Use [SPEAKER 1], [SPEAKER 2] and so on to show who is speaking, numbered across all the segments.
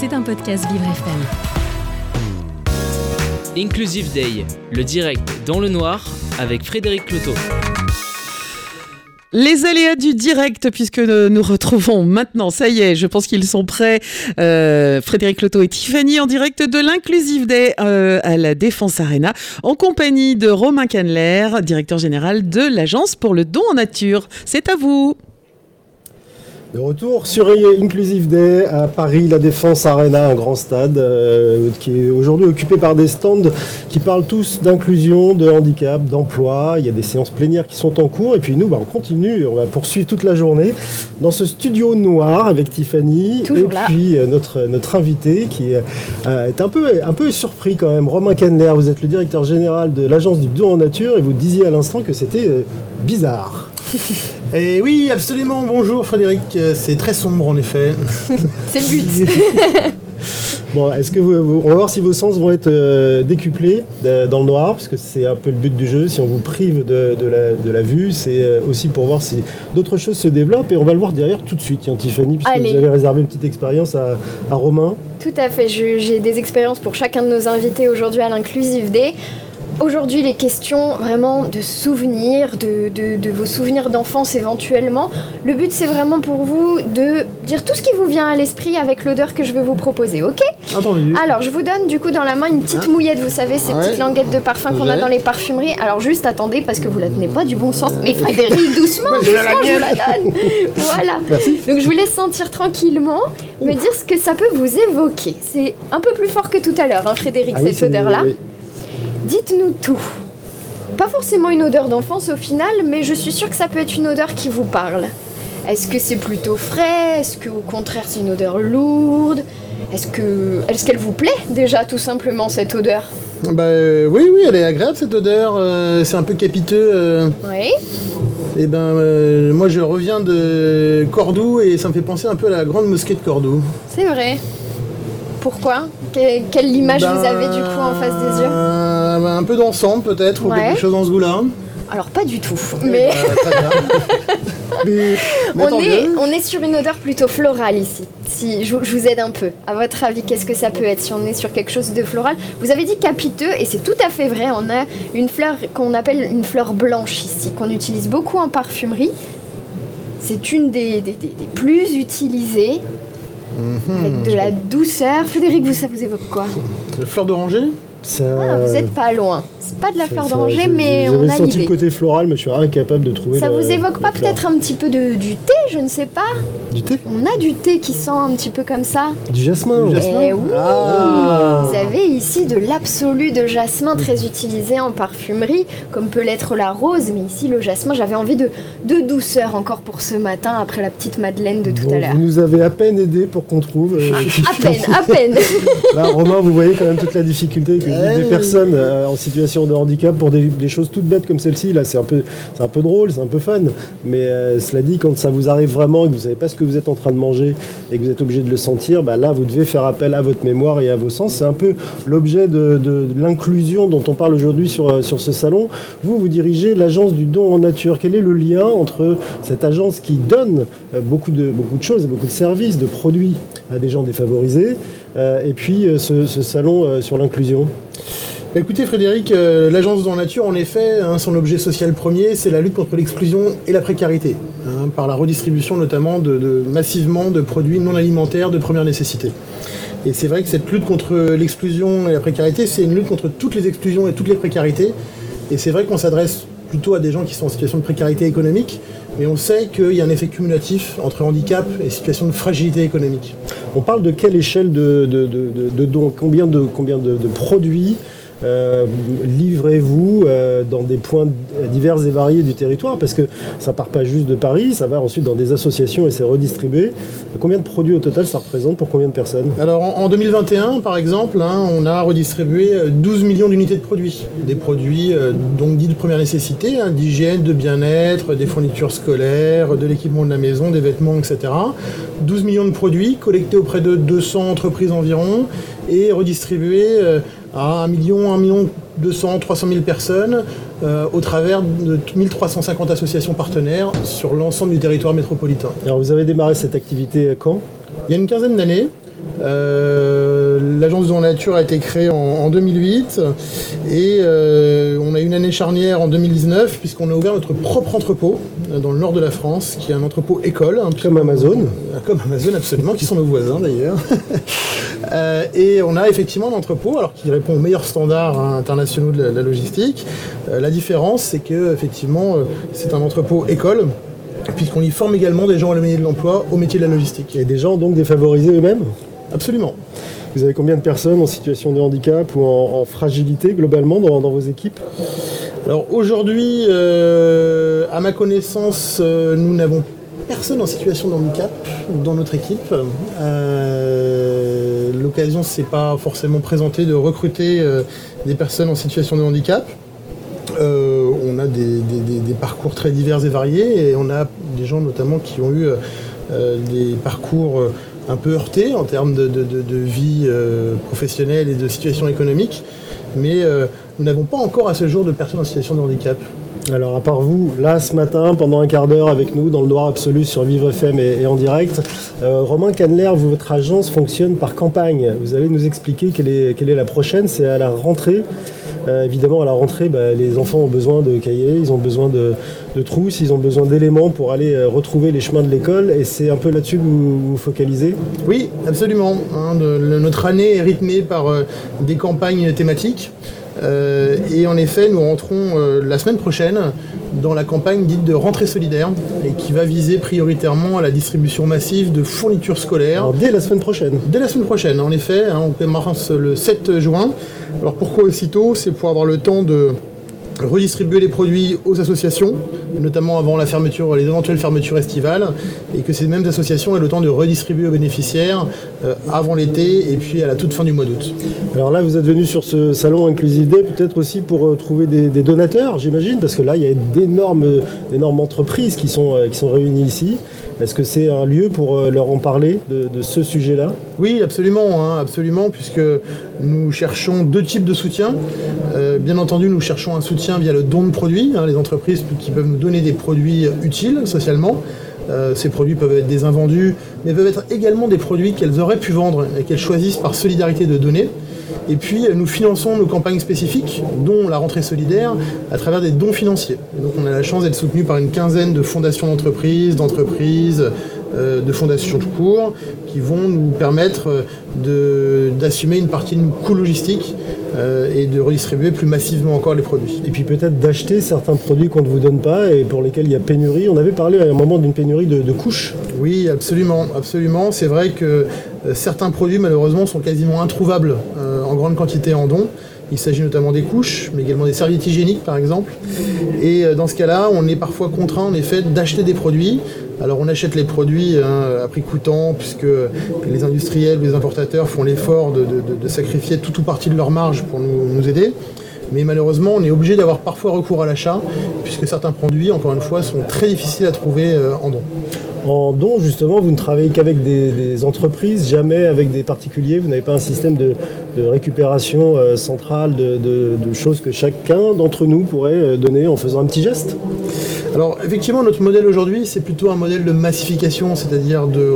[SPEAKER 1] C'est un podcast Vivre FM.
[SPEAKER 2] Inclusive Day, le direct dans le noir avec Frédéric Cloteau.
[SPEAKER 3] Les aléas du direct, puisque nous retrouvons maintenant, ça y est, je pense qu'ils sont prêts. Euh, Frédéric Loto et Tiffany en direct de l'Inclusive Day euh, à la Défense Arena, en compagnie de Romain Canler, directeur général de l'Agence pour le don en nature. C'est à vous.
[SPEAKER 4] De retour sur Inclusive Day à Paris, la Défense Arena, un grand stade euh, qui est aujourd'hui occupé par des stands qui parlent tous d'inclusion, de handicap, d'emploi. Il y a des séances plénières qui sont en cours et puis nous, bah, on continue, on va poursuivre toute la journée dans ce studio noir avec Tiffany
[SPEAKER 5] et
[SPEAKER 4] puis euh, notre, notre invité qui euh, est un peu, un peu surpris quand même. Romain Kenler, vous êtes le directeur général de l'agence du don en nature et vous disiez à l'instant que c'était bizarre.
[SPEAKER 6] Et oui, absolument. Bonjour Frédéric. C'est très sombre en effet.
[SPEAKER 5] C'est le but.
[SPEAKER 4] bon, est-ce que vous, on va voir si vos sens vont être euh, décuplés euh, dans le noir, parce que c'est un peu le but du jeu. Si on vous prive de, la, vue, c'est euh, aussi pour voir si d'autres choses se développent. Et on va le voir derrière tout de suite, Tiffany, puisque vous avez réservé une petite expérience à, à Romain.
[SPEAKER 5] Tout à fait. J'ai des expériences pour chacun de nos invités aujourd'hui à l'Inclusive Day. Aujourd'hui, les questions vraiment de souvenirs, de, vos souvenirs d'enfance éventuellement. Le but, c'est vraiment pour vous de dire tout ce qui vous vient à l'esprit avec l'odeur que je vais vous proposer, ok?
[SPEAKER 6] Entendu.
[SPEAKER 5] Alors, je vous donne du coup dans la main une petite hein mouillette, vous savez, ces petites languettes de parfum qu'on a dans les parfumeries. Alors, juste attendez, parce que vous la tenez pas du bon sens. Mais Frédéric, doucement, doucement, je vous la donne. voilà. Donc, je vous laisse sentir tranquillement, me dire ce que ça peut vous évoquer. C'est un peu plus fort que tout à l'heure, hein, Frédéric, ah cette odeur-là. Dites-nous tout. Pas forcément une odeur d'enfance au final, mais je suis sûre que ça peut être une odeur qui vous parle. Est-ce que c'est plutôt frais? Est-ce que au contraire c'est une odeur lourde? Est-ce que est-ce qu'elle vous plaît déjà tout simplement cette odeur?
[SPEAKER 6] Bah euh, oui oui, elle est agréable cette odeur. Euh, c'est un peu capiteux. Euh.
[SPEAKER 5] Oui.
[SPEAKER 6] Et eh ben moi je reviens de Cordoue et ça me fait penser un peu à la grande mosquée de Cordoue.
[SPEAKER 5] C'est vrai. Pourquoi? Quelle image vous avez du coup en face des yeux?
[SPEAKER 6] Un peu d'ensemble peut-être, ou quelque chose dans ce goût-là.
[SPEAKER 5] Alors pas du tout, mais... on, est, on, est, sur une odeur plutôt florale ici. Si je, vous aide un peu. À votre avis, qu'est-ce que ça peut être si on est sur quelque chose de floral? Vous avez dit capiteux et c'est tout à fait vrai. On a une fleur qu'on appelle une fleur blanche ici, qu'on utilise beaucoup en parfumerie. C'est une des, des, plus utilisées.
[SPEAKER 6] Mhm.
[SPEAKER 5] avec de la douceur. Frédéric, vous, ça vous évoque quoi?
[SPEAKER 6] La fleur d'oranger?
[SPEAKER 5] Ah, vous n'êtes pas loin. C'est pas de la fleur d'oranger, mais on a
[SPEAKER 4] senti le côté floral, mais je suis incapable de trouver.
[SPEAKER 5] Ça vous évoque pas peut-être un petit peu de, du thé, je ne sais pas
[SPEAKER 4] Du thé?
[SPEAKER 5] On a du thé qui sent un petit peu comme ça.
[SPEAKER 4] Du jasmin.
[SPEAKER 5] Du jasmin? Eh oui. Ah. Vous avez ici de l'absolu de jasmin très utilisé en parfumerie, comme peut l'être la rose, mais ici le jasmin, j'avais envie de, de douceur encore pour ce matin après la petite Madeleine de tout à l'heure.
[SPEAKER 4] Vous nous avez à peine aidé pour qu'on trouve. Euh,
[SPEAKER 5] à peine, à peine.
[SPEAKER 4] Là, Romain, vous voyez quand même toute la difficulté des personnes euh, en situation de handicap pour des, choses toutes bêtes comme celle-ci. Là, c'est un peu, c'est un peu drôle, c'est un peu fun. Mais euh, cela dit, quand ça vous arrive vraiment et que vous savez pas ce que vous êtes en train de manger et que vous êtes obligé de le sentir, bah là, vous devez faire appel à votre mémoire et à vos sens. C'est un peu l'objet de, l'inclusion dont on parle aujourd'hui sur, euh, sur ce salon. Vous, vous dirigez l'agence du don en nature. Quel est le lien entre cette agence qui donne beaucoup de, beaucoup de choses, beaucoup de services, de produits à des gens défavorisés, et puis ce, salon sur l'inclusion
[SPEAKER 6] bah, écoutez Frédéric, euh, l'agence dans la nature, en effet, hein, son objet social premier, c'est la lutte contre l'exclusion et la précarité, hein, par la redistribution notamment de, massivement de produits non alimentaires de première nécessité. Et c'est vrai que cette lutte contre l'exclusion et la précarité, c'est une lutte contre toutes les exclusions et toutes les précarités. Et c'est vrai qu'on s'adresse plutôt à des gens qui sont en situation de précarité économique, mais on sait qu'il y a un effet cumulatif entre handicap et situation de fragilité économique.
[SPEAKER 4] On parle de quelle échelle de, dons Combien de, combien de produits euh, livrez-vous euh, dans des points divers et variés du territoire Parce que ça part pas juste de Paris, ça va ensuite dans des associations et c'est redistribué. Combien de produits au total ça représente pour combien de personnes?
[SPEAKER 6] Alors en, 2021, par exemple, hein, on a redistribué 12 millions d'unités de produits. Des produits euh, donc dits de première nécessité, hein, d'hygiène, de bien-être, des fournitures scolaires, de l'équipement de la maison, des vêtements, etc. 12 millions de produits collectés auprès de 200 entreprises environ et redistribués à 1 million, 1 million 200, 300 000 personnes euh, au travers de 1350 associations partenaires sur l'ensemble du territoire métropolitain.
[SPEAKER 4] Alors vous avez démarré cette activité quand?
[SPEAKER 6] Il y a une quinzaine d'années. L'agence de la nature a été créée en, 2008 et on a eu une année charnière en 2019 puisqu'on a ouvert notre propre entrepôt dans le nord de la France qui est un entrepôt école.
[SPEAKER 4] Comme Amazon.
[SPEAKER 6] Comme Amazon absolument, qui sont nos voisins d'ailleurs. et on a effectivement un entrepôt alors qui répond aux meilleurs standards hein, internationaux de la, logistique. la différence c'est que effectivement c'est un entrepôt école puisqu'on y forme également des gens à de l'emploi, au métier de la logistique.
[SPEAKER 4] Et des gens donc défavorisés eux-mêmes?
[SPEAKER 6] Absolument.
[SPEAKER 4] Vous avez combien de personnes en situation de handicap ou en, fragilité globalement dans, vos équipes?
[SPEAKER 6] Alors aujourd'hui, euh, à ma connaissance, euh, nous n'avons personne en situation de handicap dans notre équipe. Euh, l'occasion ne s'est pas forcément présentée de recruter des personnes en situation de handicap. Euh, on a des, parcours très divers et variés et on a des gens notamment qui ont eu euh, des parcours euh, un peu heurtés en termes de, vie professionnelle et de situation économique, mais nous n'avons pas encore à ce jour de personnes en situation de handicap.
[SPEAKER 4] Alors à part vous, là ce matin, pendant un quart d'heure avec nous, dans le noir absolu sur Vivre FM et, en direct, Romain Canler, votre agence fonctionne par campagne. Vous allez nous expliquer quelle est, quelle est la prochaine, c'est à la rentrée. Euh, évidemment, à la rentrée, bah, les enfants ont besoin de cahiers, ils ont besoin de, trousses, ils ont besoin d'éléments pour aller euh, retrouver les chemins de l'école. Et c'est un peu là-dessus que vous vous focalisez?
[SPEAKER 6] Oui, absolument. Hein, notre année est rythmée par euh, des campagnes thématiques. et en effet, nous rentrons la semaine prochaine dans la campagne dite de rentrée solidaire et qui va viser prioritairement à la distribution massive de fournitures scolaires.
[SPEAKER 4] dès la semaine prochaine
[SPEAKER 6] Dès la semaine prochaine, en effet. Hein, on commence le 7 juin. Alors pourquoi aussitôt? C'est pour avoir le temps de redistribuer les produits aux associations, notamment avant la fermeture, les éventuelles fermetures estivales, et que ces mêmes associations aient le temps de redistribuer aux bénéficiaires euh, avant l'été et puis à la toute fin du mois d'août.
[SPEAKER 4] Alors là, vous êtes venu sur ce salon Inclusive peut-être aussi pour euh, trouver des, donateurs, j'imagine, parce que là, il y a d'énormes, entreprises euh, qui sont réunies ici. Est-ce que c'est un lieu pour euh, leur en parler de, ce sujet-là?
[SPEAKER 6] Oui, absolument, hein, absolument, puisque nous cherchons deux types de soutien. Euh, bien entendu, nous cherchons un soutien via le don de produits, hein, les entreprises qui peuvent nous donner des produits utiles socialement. Euh, ces produits peuvent être des invendus, mais peuvent être également des produits qu'elles auraient pu vendre et qu'elles choisissent par solidarité de donner. Et puis, nous finançons nos campagnes spécifiques, dont la rentrée solidaire, à travers des dons financiers. donc, on a la chance d'être soutenu par une quinzaine de fondations d'entreprises, d'entreprises, euh, de fondations tout court, qui vont nous permettre euh, d'assumer une partie de nos coûts logistiques euh, et de redistribuer plus massivement encore les produits.
[SPEAKER 4] Et puis peut-être d'acheter certains produits qu'on ne vous donne pas et pour lesquels il y a pénurie. On avait parlé à un moment d'une pénurie de, couches.
[SPEAKER 6] Oui, absolument, absolument. C'est vrai que certains produits malheureusement sont quasiment introuvables grande quantité en don. Il s'agit notamment des couches, mais également des serviettes hygiéniques par exemple. Et dans ce cas-là, on est parfois contraint en effet d'acheter des produits alors on achète les produits hein, à prix coûtant puisque les industriels, les importateurs font l'effort de, sacrifier tout ou partie de leur marge pour nous, aider. Mais malheureusement, on est obligé d'avoir parfois recours à l'achat, puisque certains produits, encore une fois, sont très difficiles à trouver euh, en don.
[SPEAKER 4] En don, justement, vous ne travaillez qu'avec des, entreprises, jamais avec des particuliers. Vous n'avez pas un système de, récupération euh, centrale de, choses que chacun d'entre nous pourrait euh, donner en faisant un petit geste?
[SPEAKER 6] Alors effectivement, notre modèle aujourd'hui, c'est plutôt un modèle de massification, c'est-à-dire de,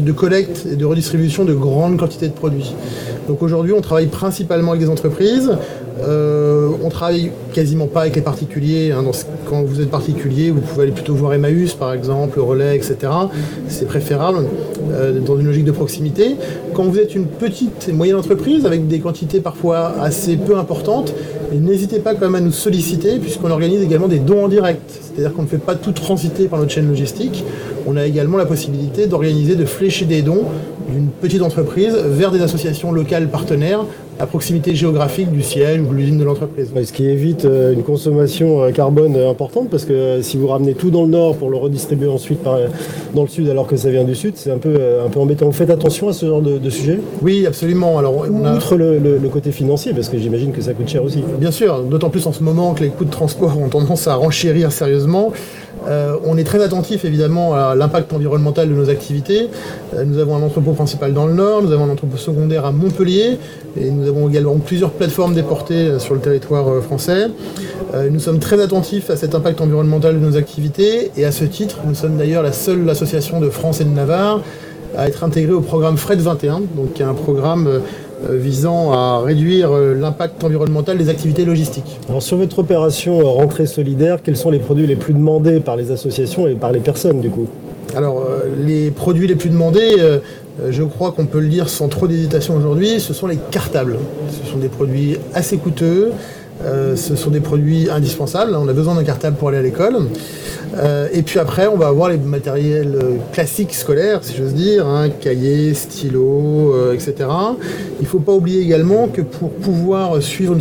[SPEAKER 6] de collecte et de redistribution de grandes quantités de produits. Donc aujourd'hui, on travaille principalement avec des entreprises. Euh, on travaille quasiment pas avec les particuliers. Hein. quand vous êtes particulier, vous pouvez aller plutôt voir Emmaüs, par exemple, Relais, etc. C'est préférable euh, dans une logique de proximité. Quand vous êtes une petite et moyenne entreprise avec des quantités parfois assez peu importantes, n'hésitez pas quand même à nous solliciter puisqu'on organise également des dons en direct. C'est-à-dire qu'on ne fait pas tout transiter par notre chaîne logistique. On a également la possibilité d'organiser, de flécher des dons d'une petite entreprise vers des associations locales partenaires à proximité géographique du siège ou de l'usine de l'entreprise.
[SPEAKER 4] Ce qui évite euh, une consommation euh, carbone euh, importante parce que si vous ramenez tout dans le nord pour le redistribuer ensuite dans le sud alors que ça vient du sud, c'est un peu, un peu embêtant. Vous faites attention à ce genre de, sujet?
[SPEAKER 6] Oui, absolument. Alors,
[SPEAKER 4] Outre le, côté financier, parce que j'imagine que ça coûte cher aussi.
[SPEAKER 6] Bien sûr, d'autant plus en ce moment que les coûts de transport ont tendance à renchérir sérieusement. Euh, on est très attentif évidemment à l'impact environnemental de nos activités. Euh, nous avons un entrepôt principal dans le nord, nous avons un entrepôt secondaire à Montpellier et nous avons également plusieurs plateformes déportées euh, sur le territoire français. nous sommes très attentifs à cet impact environnemental de nos activités et à ce titre, nous sommes d'ailleurs la seule association de France et de Navarre à être intégrés au programme FRED 21, donc qui est un programme visant à réduire l'impact environnemental des activités logistiques.
[SPEAKER 4] Alors sur votre opération Rentrée solidaire, quels sont les produits les plus demandés par les associations et par les personnes du coup?
[SPEAKER 6] Alors, les produits les plus demandés, je crois qu'on peut le dire sans trop d'hésitation aujourd'hui, ce sont les cartables. Ce sont des produits assez coûteux, euh, ce sont des produits indispensables. On a besoin d'un cartable pour aller à l'école. Euh, et puis après, on va avoir les matériels euh, classiques scolaires, si j'ose dire, hein, cahiers, stylos, etc. Il ne faut pas oublier également que pour pouvoir suivre une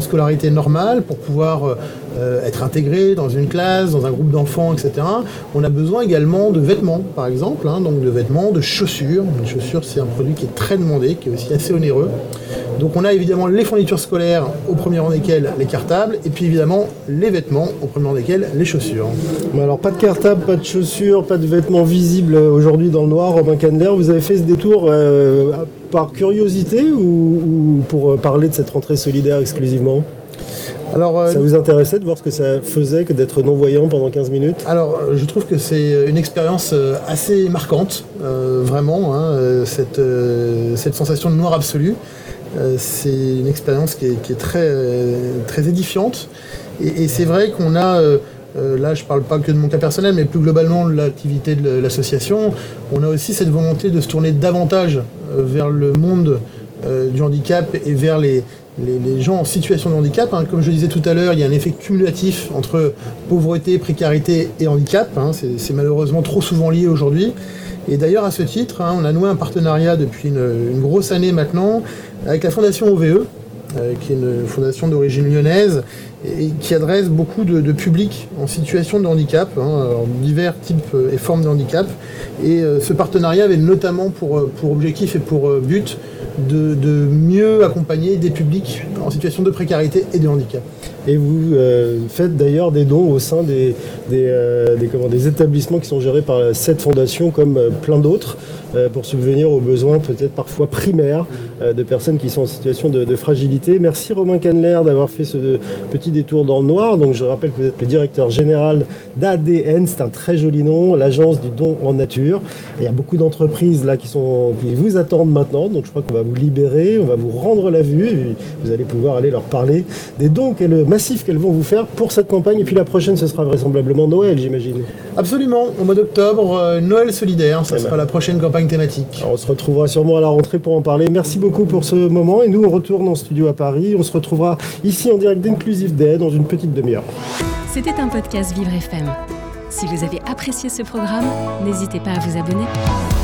[SPEAKER 6] scolarité, normale, pour pouvoir être intégré dans une classe, dans un groupe d'enfants, etc., on a besoin également de vêtements, par exemple, hein, donc de vêtements, de chaussures. Les chaussures, c'est un produit qui est très demandé, qui est aussi assez onéreux. Donc on a évidemment les fournitures scolaires, au premier rang desquelles les cartables, et puis évidemment les vêtements, au premier rang desquels les chaussures.
[SPEAKER 4] alors pas de cartable, pas de chaussures, pas de vêtements visibles aujourd'hui dans le noir. Robin Candler, vous avez fait ce détour euh, par curiosité ou, pour euh, parler de cette rentrée solidaire exclusivement? Alors, euh, ça vous intéressait de voir ce que ça faisait que d'être non-voyant pendant 15 minutes?
[SPEAKER 6] Alors, je trouve que c'est une expérience assez marquante, vraiment, hein, cette, cette sensation de noir absolu. Euh, c'est une expérience qui est, très, très édifiante. Et, c'est vrai qu'on a, euh, euh, là je ne parle pas que de mon cas personnel, mais plus globalement de l'activité de l'association, on a aussi cette volonté de se tourner davantage vers le monde du handicap et vers les, les, gens en situation de handicap. Hein. Comme je disais tout à l'heure, il y a un effet cumulatif entre pauvreté, précarité et handicap. Hein. C'est malheureusement trop souvent lié aujourd'hui. Et d'ailleurs, à ce titre, hein, on a noué un partenariat depuis une, grosse année maintenant avec la Fondation OVE, euh, qui est une fondation d'origine lyonnaise et qui adresse beaucoup de, publics en situation de handicap, divers types et formes de handicap. Et euh, ce partenariat avait notamment pour, objectif et pour euh, but de, mieux accompagner des publics en situation de précarité et de handicap.
[SPEAKER 4] Et vous euh, faites d'ailleurs des dons au sein des, des, euh, des, établissements qui sont gérés par cette fondation comme euh, plein d'autres pour subvenir aux besoins peut-être parfois primaires de personnes qui sont en situation de, fragilité. Merci Romain Canler d'avoir fait ce petit détour dans le noir. Donc je rappelle que vous êtes le directeur général d'ADN, c'est un très joli nom, l'agence du don en nature. il y a beaucoup d'entreprises là qui, sont, qui vous attendent maintenant, donc je crois qu'on va vous libérer, on va vous rendre la vue et vous allez pouvoir aller leur parler des dons massif qu'elles vont vous faire pour cette campagne. Et puis la prochaine, ce sera vraisemblablement Noël, j'imagine.
[SPEAKER 6] Absolument, au mois d'octobre, euh, Noël solidaire, ça eh sera ben. la prochaine campagne thématique.
[SPEAKER 4] on se retrouvera sûrement à la rentrée pour en parler. Merci beaucoup pour ce moment. Et nous, on retourne en studio à Paris. On se retrouvera ici en direct d'Inclusive Day dans une petite demi-heure.
[SPEAKER 1] C'était un podcast Vivre FM. Si vous avez apprécié ce programme, n'hésitez pas à vous abonner.